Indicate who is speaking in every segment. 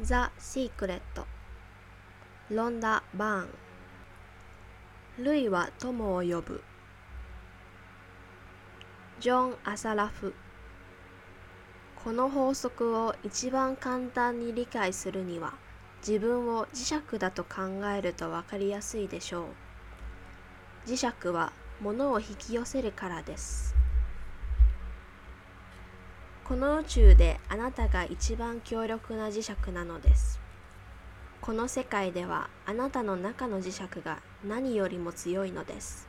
Speaker 1: ザ・シークレットロンダ・バーン。ルイは友を呼ぶ。ジョン・アサラフ。この法則を一番簡単に理解するには自分を磁石だと考えると分かりやすいでしょう。磁石は物を引き寄せるからです。この宇宙であなたが一番強力な磁石なのです。この世界ではあなたの中の磁石が何よりも強いのです。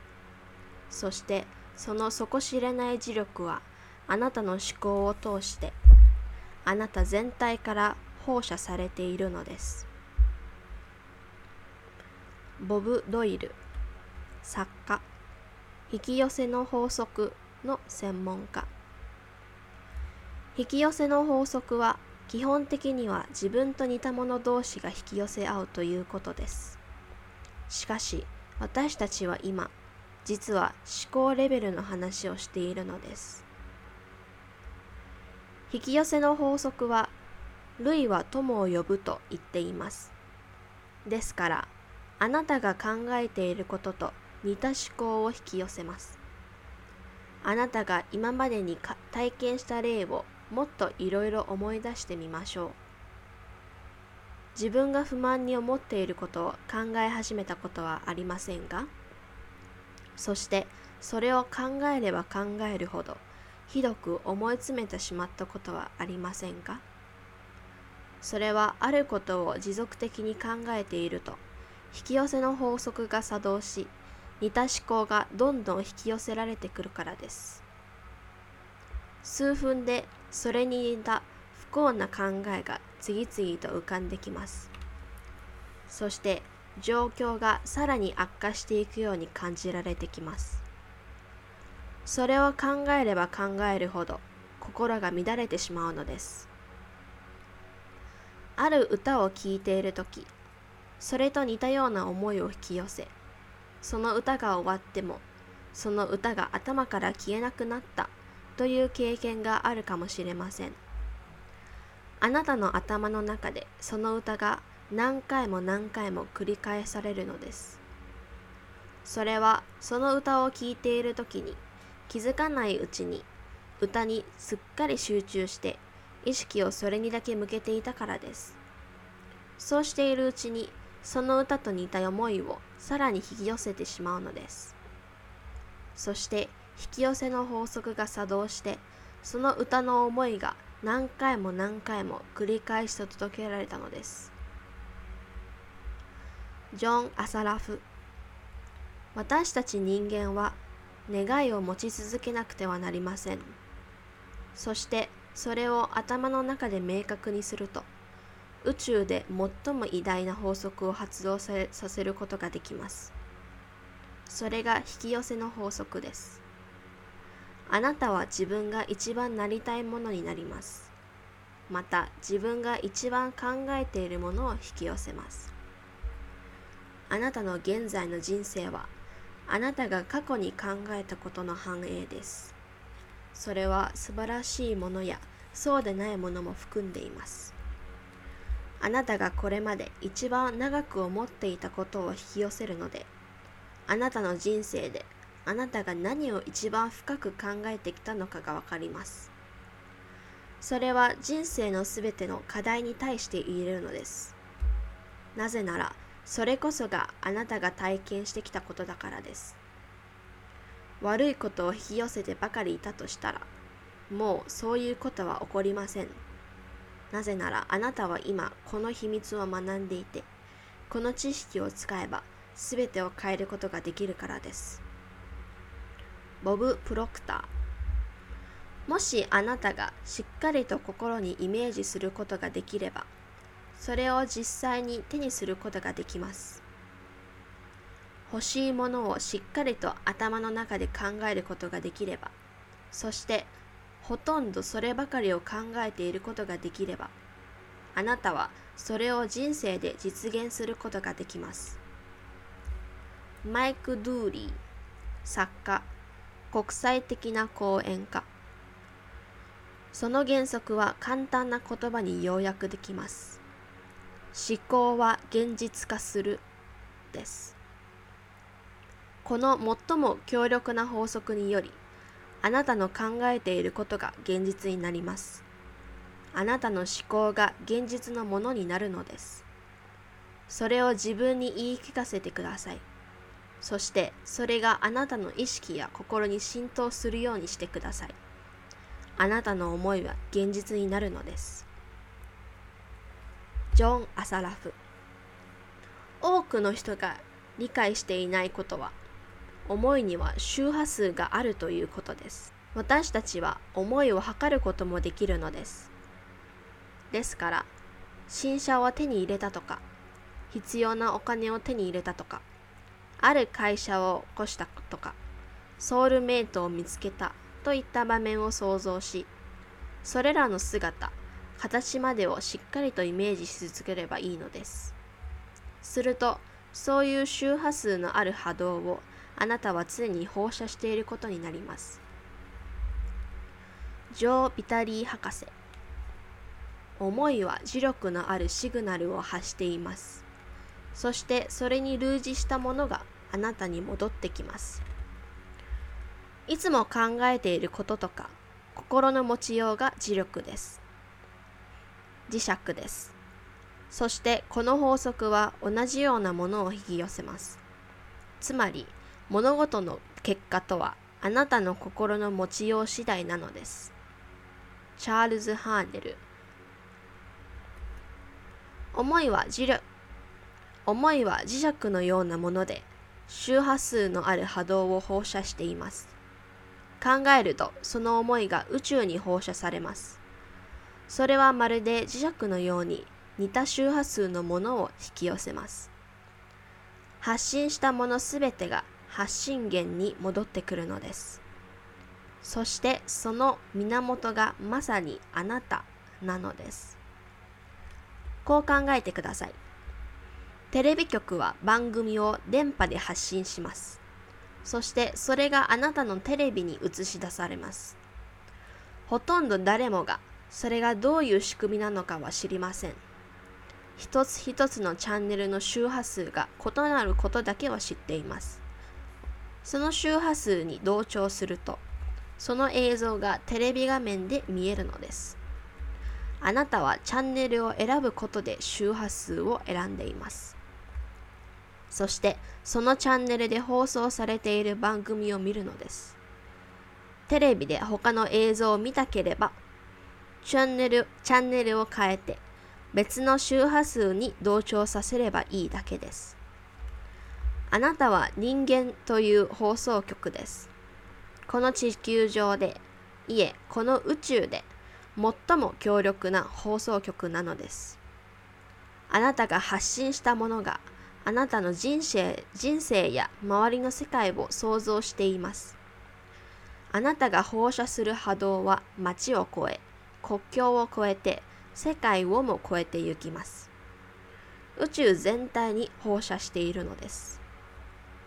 Speaker 1: そしてその底知れない磁力はあなたの思考を通してあなた全体から放射されているのです。ボブ・ドイル作家引き寄せの法則の専門家。引き寄せの法則は基本的には自分と似た者同士が引き寄せ合うということです。しかし私たちは今実は思考レベルの話をしているのです。引き寄せの法則は類は友を呼ぶと言っています。ですからあなたが考えていることと似た思考を引き寄せます。あなたが今までに体験した例をもっといろいろ思い出してみましょう。自分が不満に思っていることを考え始めたことはありませんがそしてそれを考えれば考えるほどひどく思い詰めてしまったことはありませんかそれはあることを持続的に考えていると引き寄せの法則が作動し似た思考がどんどん引き寄せられてくるからです。数分でそれに似た不幸な考えが次々と浮かんできます。そして状況がさらに悪化していくように感じられてきます。それを考えれば考えるほど心が乱れてしまうのです。ある歌を聴いている時それと似たような思いを引き寄せその歌が終わってもその歌が頭から消えなくなったという経験があるかもしれません。あなたの頭の中でその歌が何回も何回も繰り返されるのです。それはその歌を聴いている時に気づかないうちに歌にすっかり集中して意識をそれにだけ向けていたからです。そうしているうちにその歌と似た思いをさらに引き寄せてしまうのです。そして引き寄せの法則が作動してその歌の思いが何回も何回も繰り返しと届けられたのです。ジョン・アサラフ。私たち人間は願いを持ち続けなくてはなりません。そしてそれを頭の中で明確にすると宇宙で最も偉大な法則を発動させることができます。それが引き寄せの法則です。あなたは自分が一番なりたいものになります。また自分が一番考えているものを引き寄せます。あなたの現在の人生はあなたが過去に考えたことの反映です。それは素晴らしいものやそうでないものも含んでいます。あなたがこれまで一番長く思っていたことを引き寄せるので、あなたの人生であなたが何を一番深く考えてきたのかがわかります。それは人生のすべての課題に対して言えるのです。なぜなら、それこそがあなたが体験してきたことだからです。悪いことを引き寄せてばかりいたとしたら、もうそういうことは起こりません。なぜならあなたは今この秘密を学んでいて、この知識を使えば全てを変えることができるからです。ボブ・プロクター。もしあなたがしっかりと心にイメージすることができればそれを実際に手にすることができます。欲しいものをしっかりと頭の中で考えることができればそしてほとんどそればかりを考えていることができればあなたはそれを人生で実現することができます。マイク・ドゥーリー作家。国際的な講演家。その原則は簡単な言葉に要約できます。思考は現実化するです。この最も強力な法則によりあなたの考えていることが現実になります。あなたの思考が現実のものになるのです。それを自分に言い聞かせてください。そしてそれがあなたの意識や心に浸透するようにしてください。あなたの思いは現実になるのです。ジョン・アサラフ。多くの人が理解していないことは思いには周波数があるということです。私たちは思いを測ることもできるのです。ですから新車を手に入れたとか必要なお金を手に入れたとかある会社を起こしたとかソウルメイトを見つけたといった場面を想像しそれらの姿形までをしっかりとイメージし続ければいいのです。するとそういう周波数のある波動をあなたは常に放射していることになります。ジョー・ビタリー博士思いは磁力のあるシグナルを発しています。そしてそれに類似したものがあなたに戻ってきます。いつも考えていることとか心の持ちようが磁力です。磁石です。そしてこの法則は同じようなものを引き寄せます。つまり物事の結果とはあなたの心の持ちよう次第なのです。チャールズ・ハーネル。思いは磁力。思いは磁石のようなもので周波数のある波動を放射しています。考えるとその思いが宇宙に放射されます。それはまるで磁石のように似た周波数のものを引き寄せます。発信したものすべてが発信源に戻ってくるのです。そしてその源がまさにあなたなのです。こう考えてください。テレビ局は番組を電波で発信します。そしてそれがあなたのテレビに映し出されます。ほとんど誰もがそれがどういう仕組みなのかは知りません。一つ一つのチャンネルの周波数が異なることだけは知っています。その周波数に同調するとその映像がテレビ画面で見えるのです。あなたはチャンネルを選ぶことで周波数を選んでいます。そしてそのチャンネルで放送されている番組を見るのです。テレビで他の映像を見たければ、チャンネルチャンネルを変えて別の周波数に同調させればいいだけです。あなたは人間という放送局です。この地球上で、いえ、この宇宙で最も強力な放送局なのです。あなたが発信したものがあなたの人生人生や周りの世界を想像しています。あなたが放射する波動は街を越え、国境を越えて、世界をも越えてゆきます。宇宙全体に放射しているのです。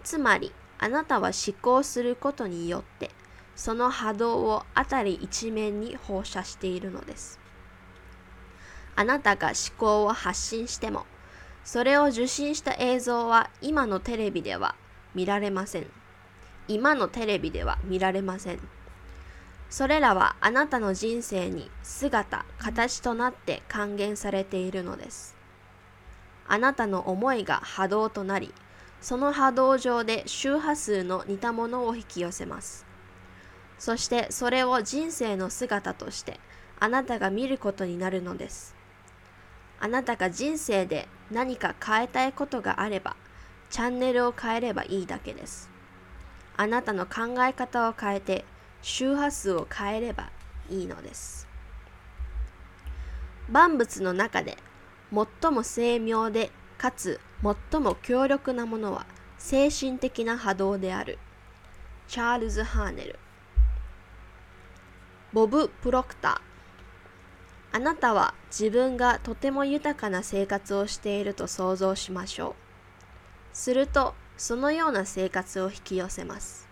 Speaker 1: つまり、あなたは思考することによって、その波動を辺り一面に放射しているのです。あなたが思考を発信しても、それを受信した映像は今のテレビでは見られません。今のテレビでは見られません。それらはあなたの人生に姿、形となって還元されているのです。あなたの思いが波動となり、その波動上で周波数の似たものを引き寄せます。そしてそれを人生の姿としてあなたが見ることになるのです。あなたが人生で何か変えたいことがあれば、チャンネルを変えればいいだけです。あなたの考え方を変えて、周波数を変えればいいのです。万物の中で最も精妙でかつ最も強力なものは精神的な波動である。チャールズ・ハーネルボブ・プロクターあなたは自分がとても豊かな生活をしていると想像しましょう。すると、そのような生活を引き寄せます。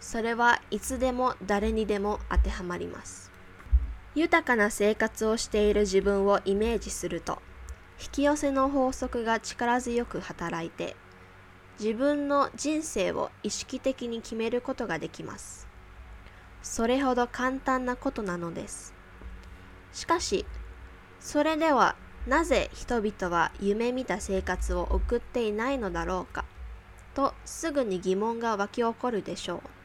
Speaker 1: それはいつでも誰にでも当てはまります。豊かな生活をしている自分をイメージすると、引き寄せの法則が力強く働いて自分の人生を意識的に決めることができます。それほど簡単なことなのです。しかし、それではなぜ人々は夢見た生活を送っていないのだろうかとすぐに疑問が湧き起こるでしょう。